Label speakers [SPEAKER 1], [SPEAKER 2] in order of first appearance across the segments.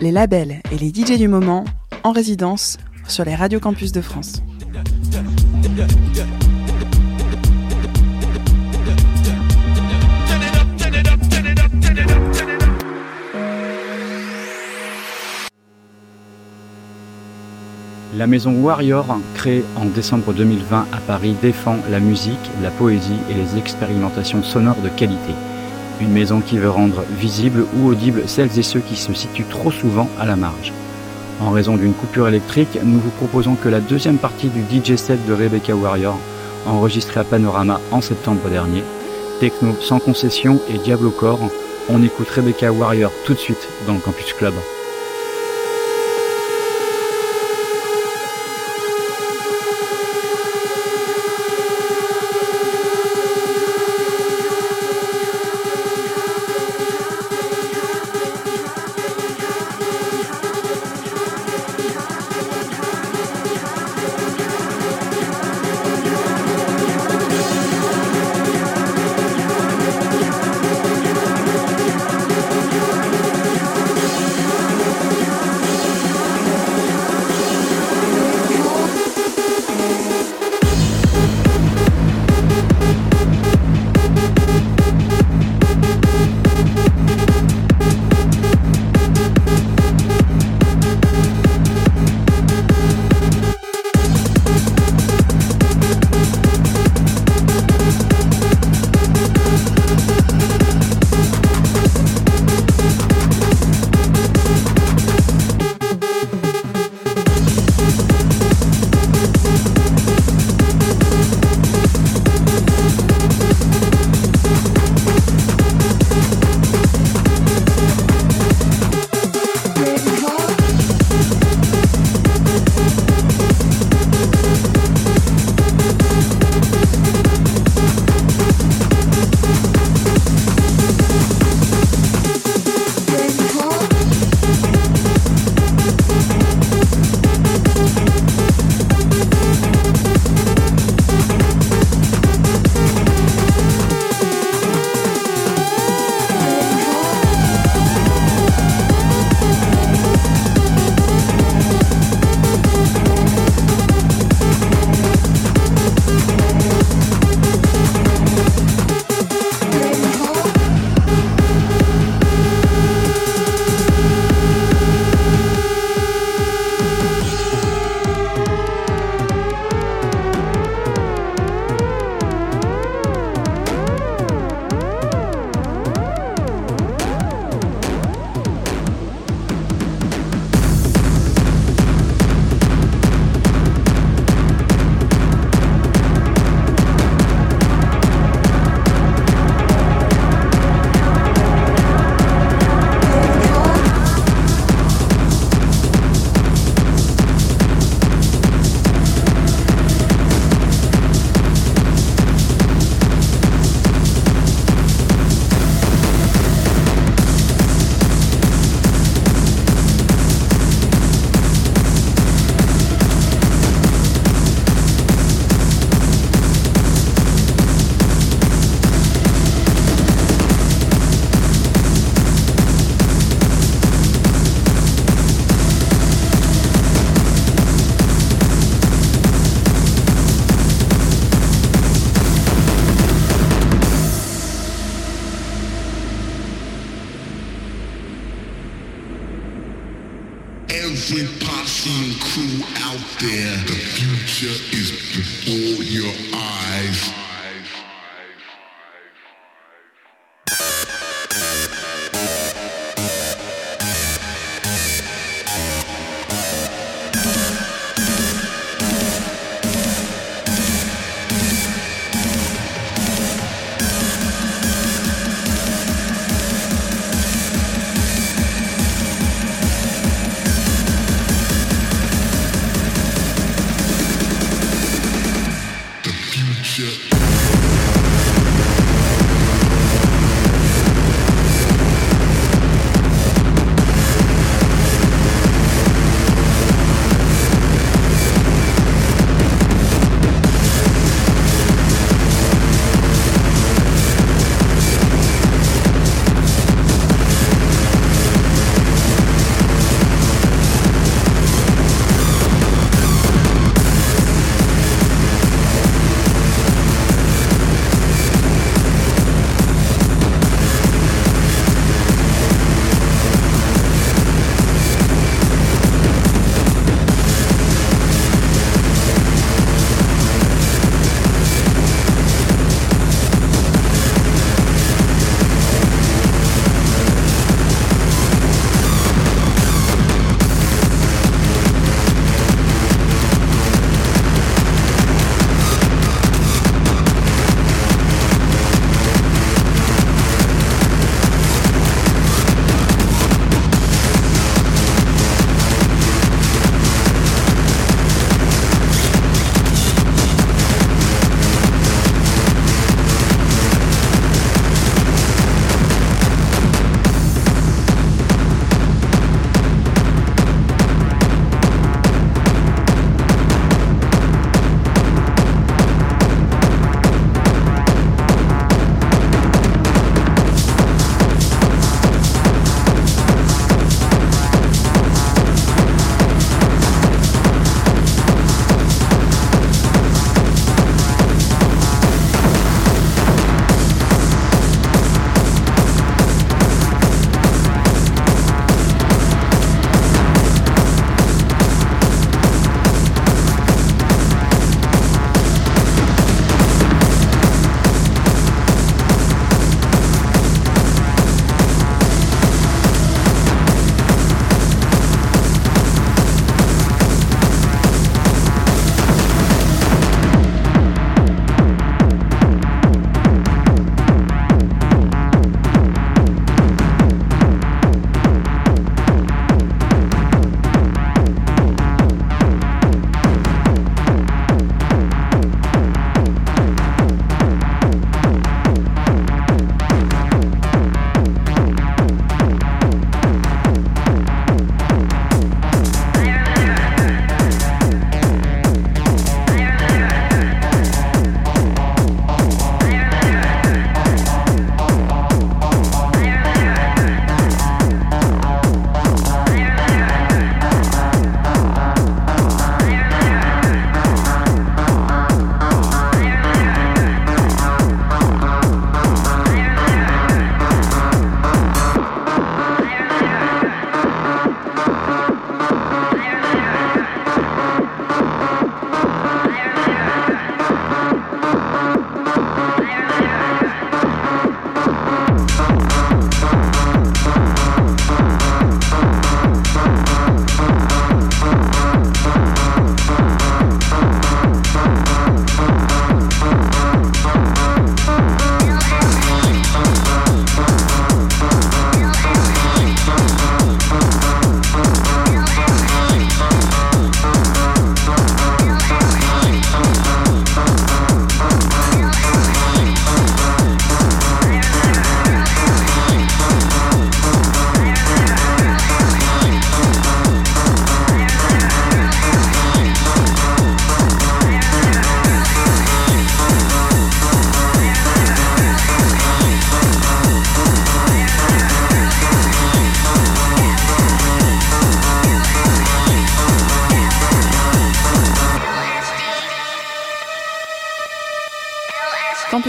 [SPEAKER 1] Les labels et les DJ du moment en résidence sur les radios campus de France.
[SPEAKER 2] La maison Warrior, créée en décembre 2020 à Paris, défend la musique, la poésie et les expérimentations sonores de qualité. Une maison qui veut rendre visibles ou audibles celles et ceux qui se situent trop souvent à la marge. En raison d'une coupure électrique, nous vous proposons que la deuxième partie du DJ set de Rebecca Warrior, enregistré à Panorama en septembre dernier. Techno sans concession et Diablo Core, on écoute Rebecca Warrior tout de suite dans le Campus Club.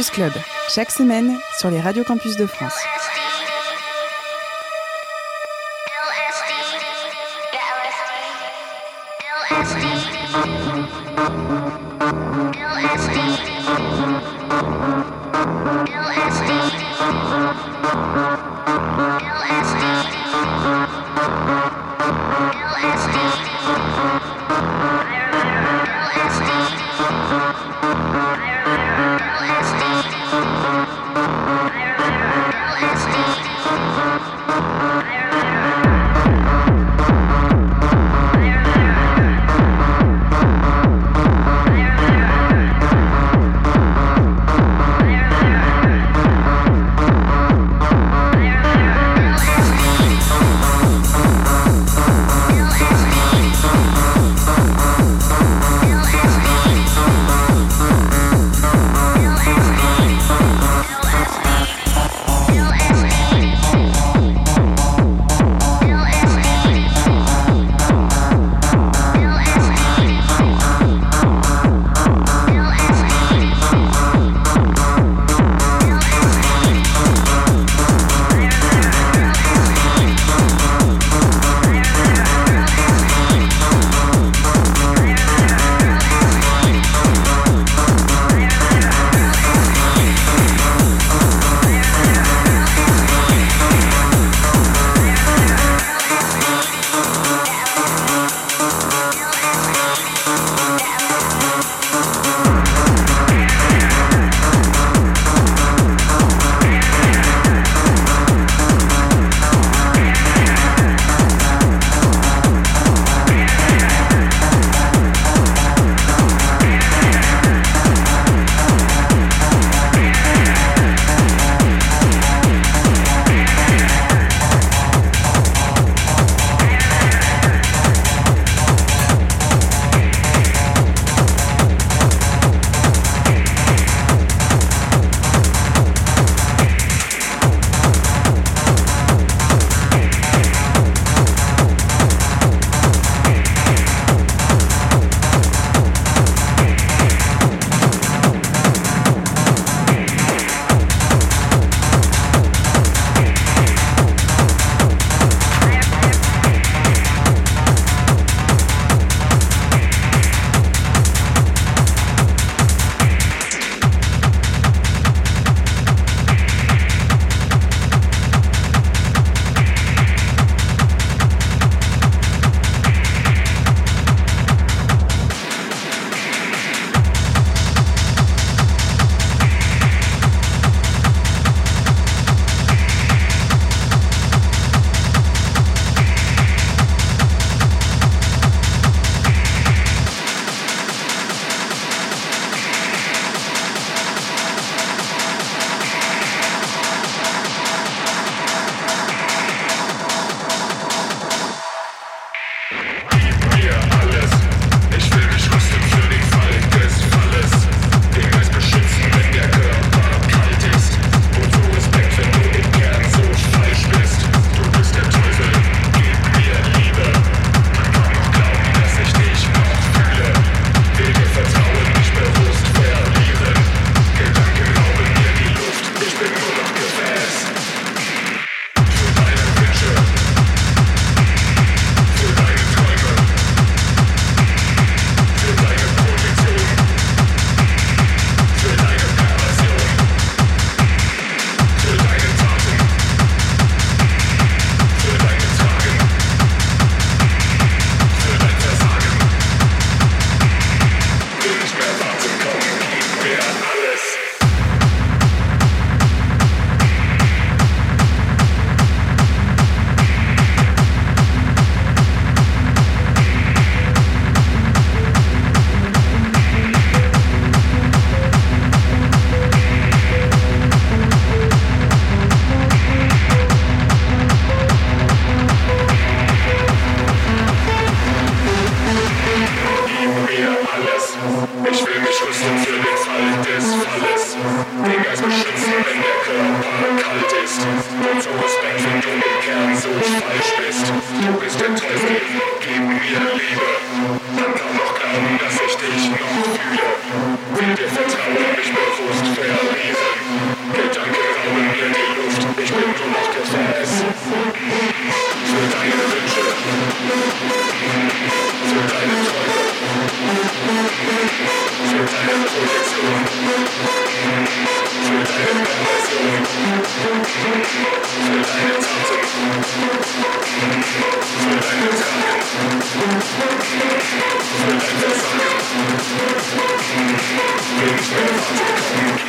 [SPEAKER 1] Club, chaque semaine sur les radios campus de France.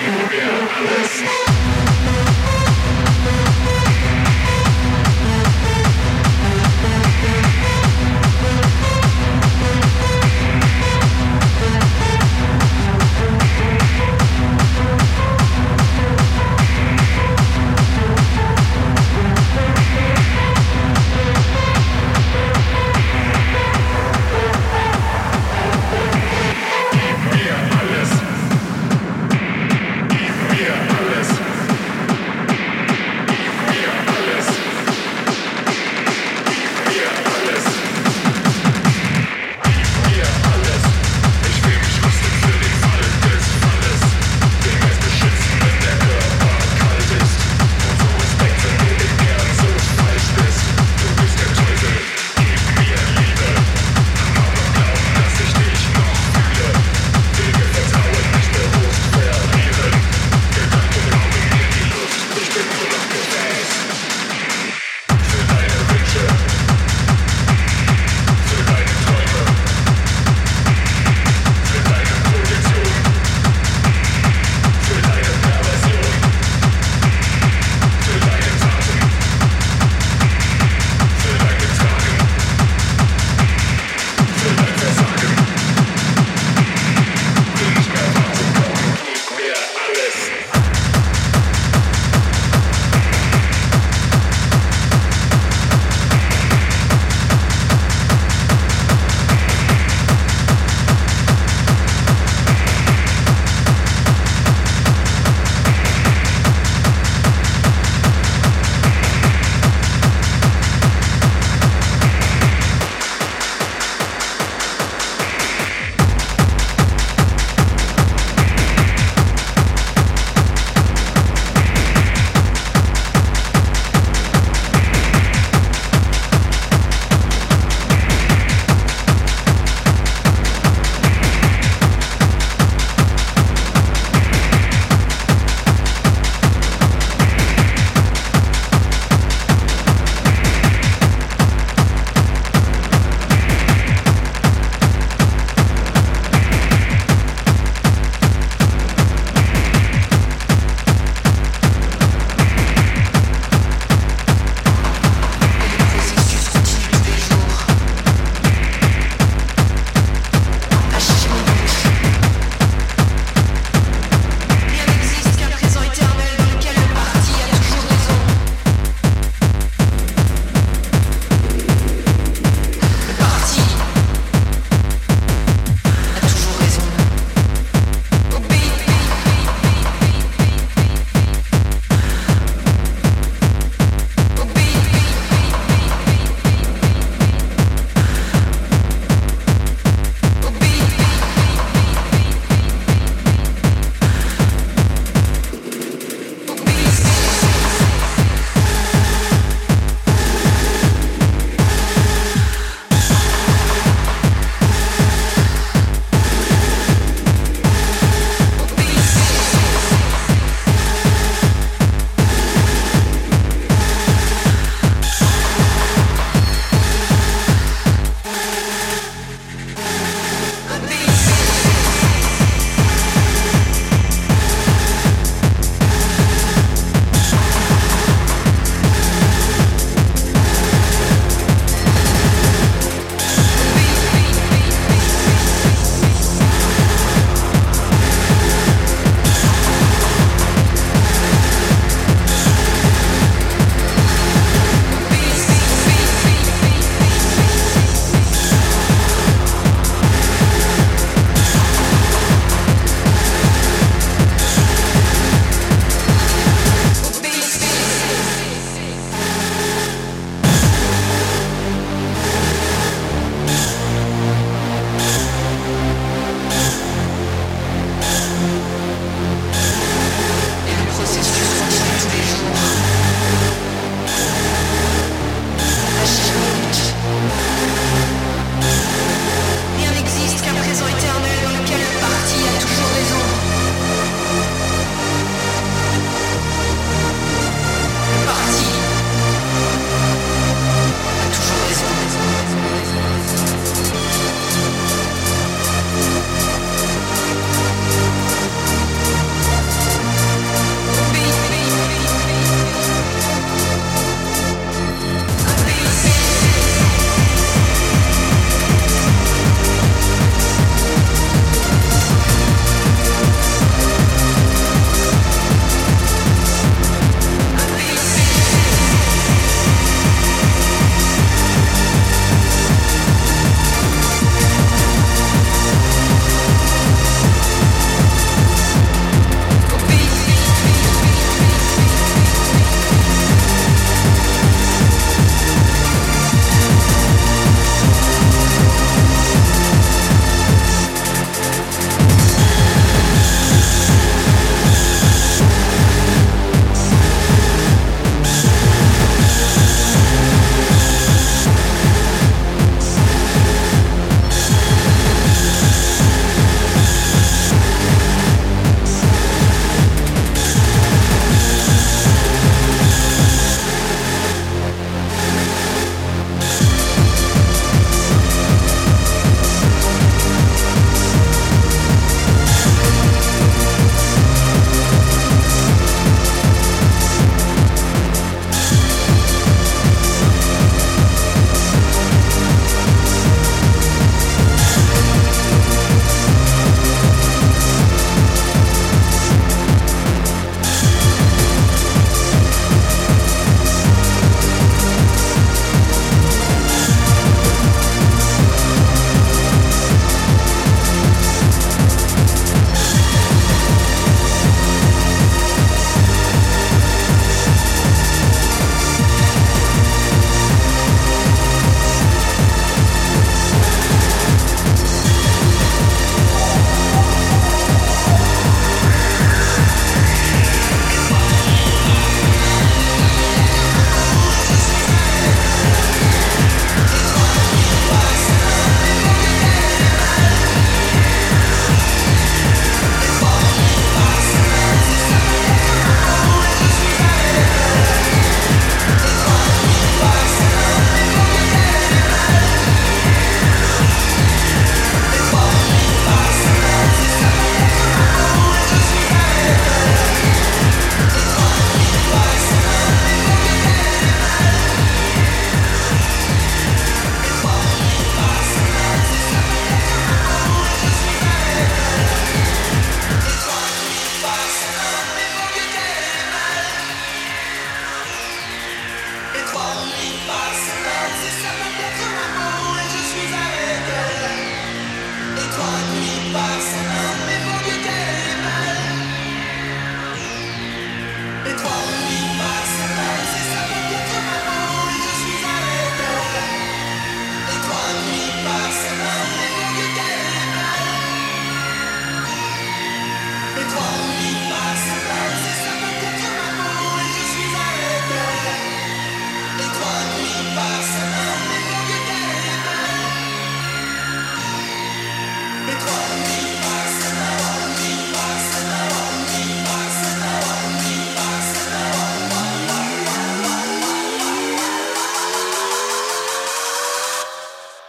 [SPEAKER 3] you will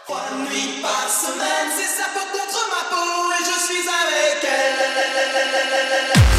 [SPEAKER 4] Trois nuits par semaine, c'est sa peau contre ma peau et je suis avec elle.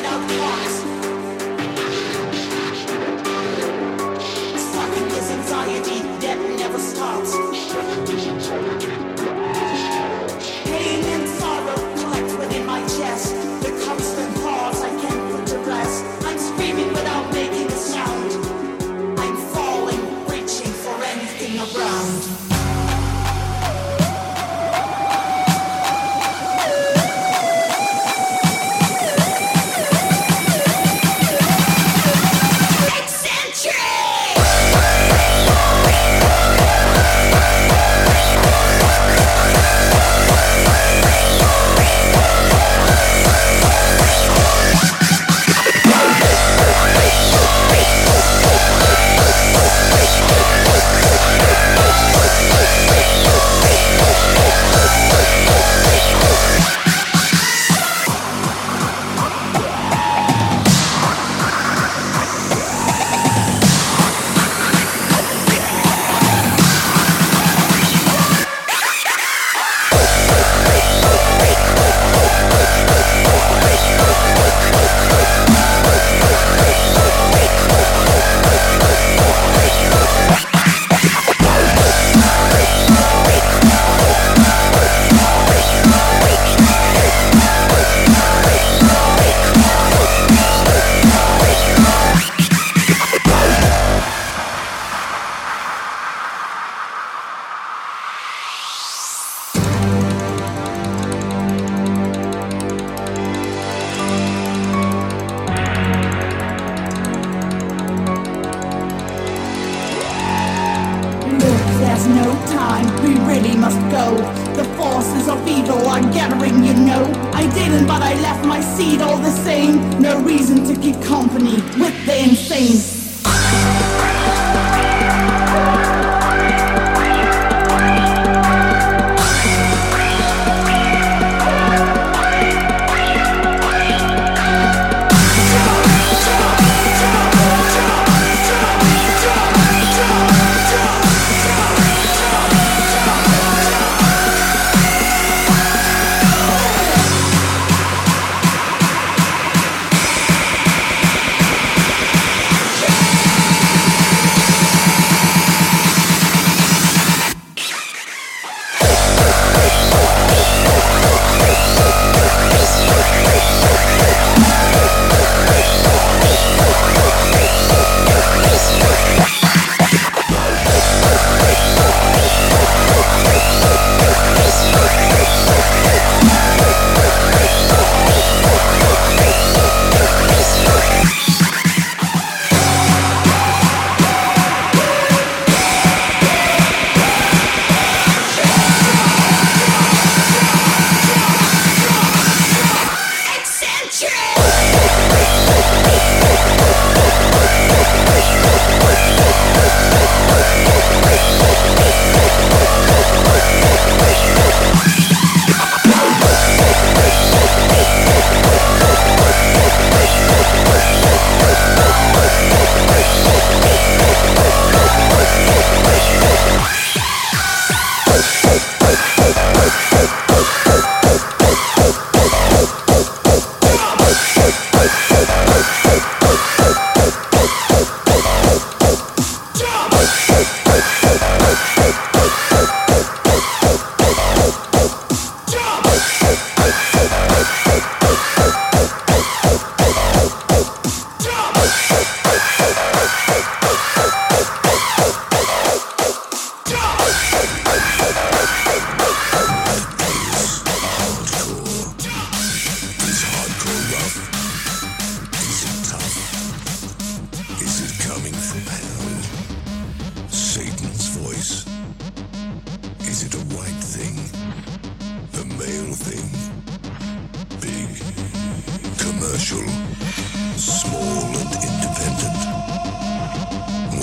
[SPEAKER 5] all the same. No reason to keep company with the insane.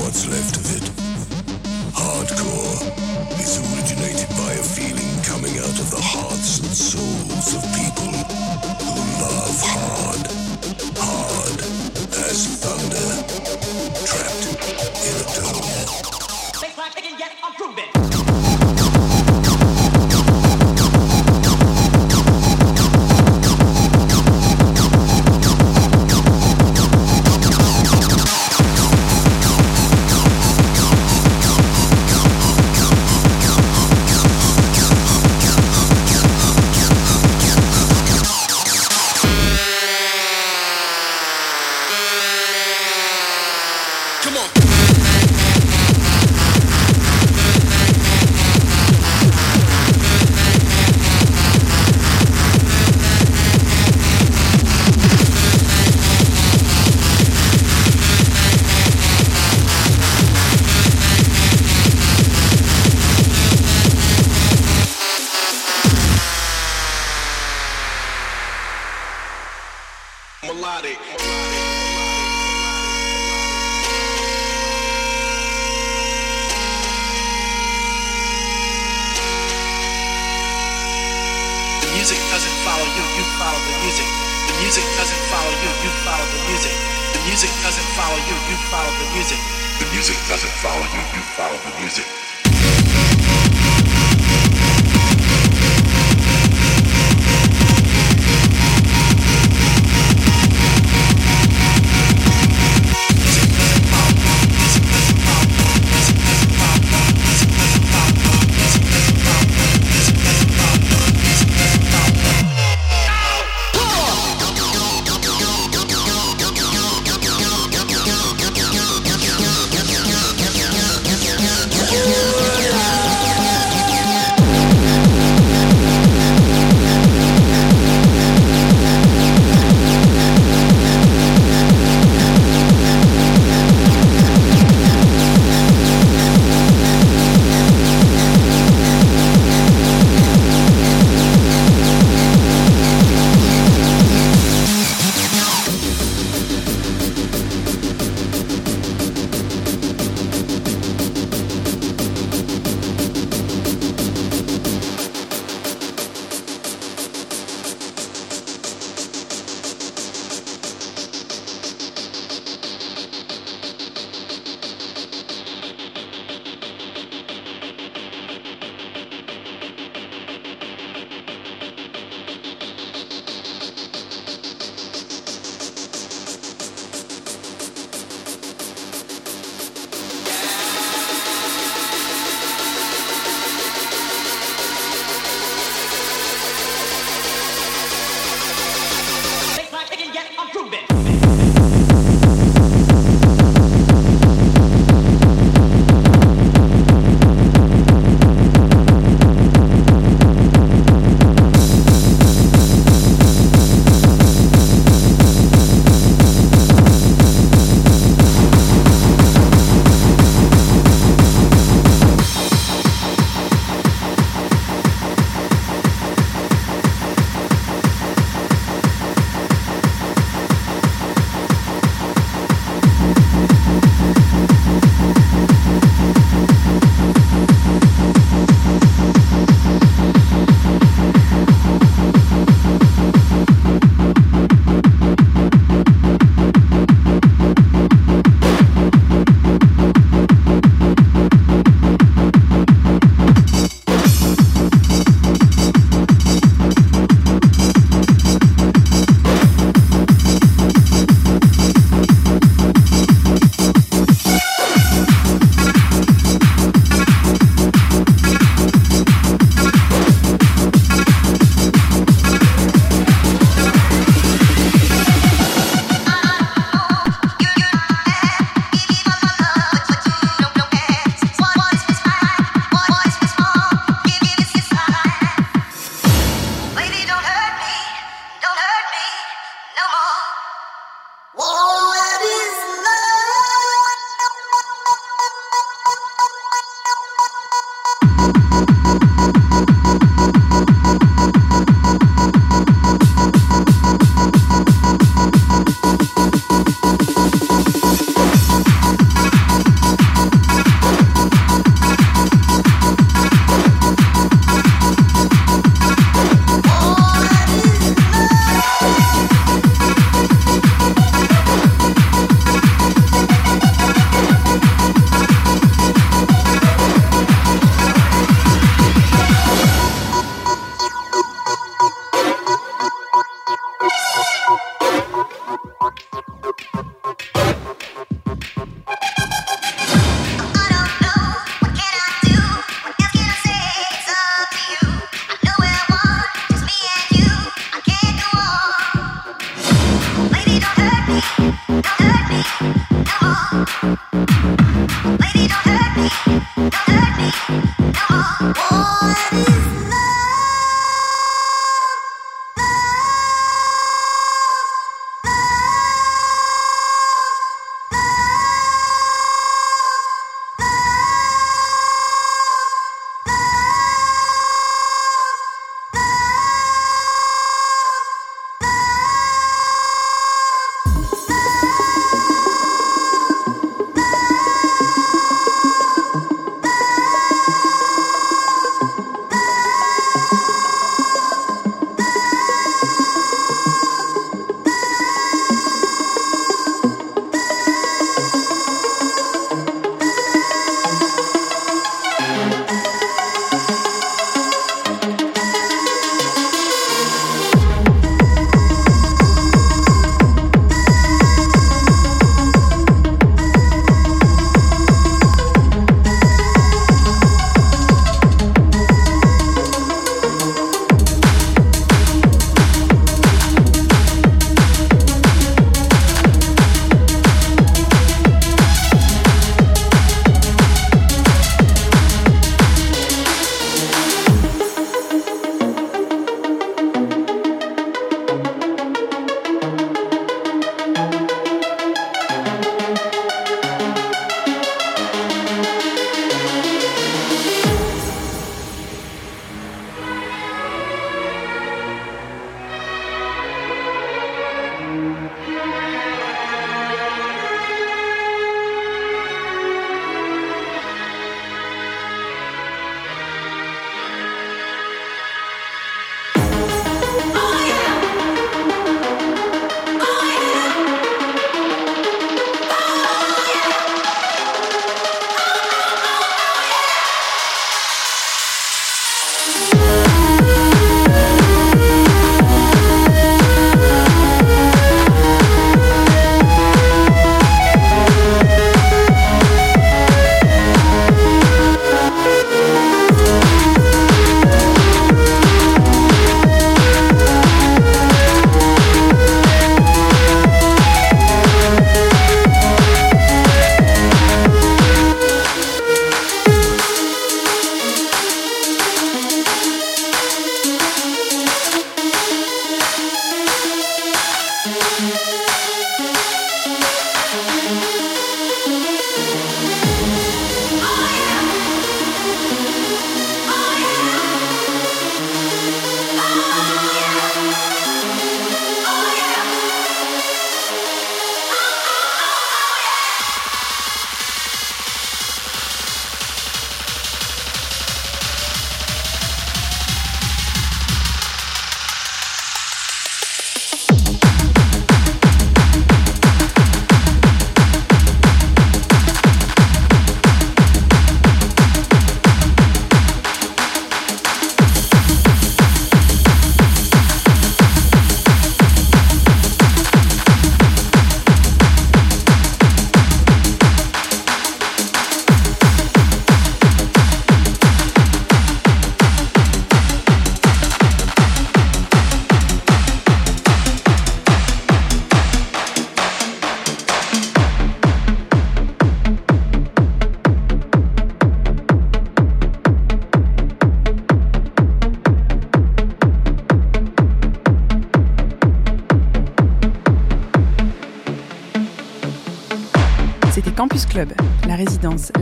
[SPEAKER 6] what's left of it. Hardcore is originated by a feeling coming out of the hearts and souls of people who love hard, hard as thunder, trapped in a dome.
[SPEAKER 7] Baseline picking, yet I'm grooving.
[SPEAKER 8] Music doesn't follow you, you follow the music. The music
[SPEAKER 9] doesn't follow you, you follow the music.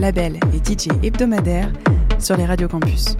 [SPEAKER 1] Label et DJ hebdomadaire sur les radios campus.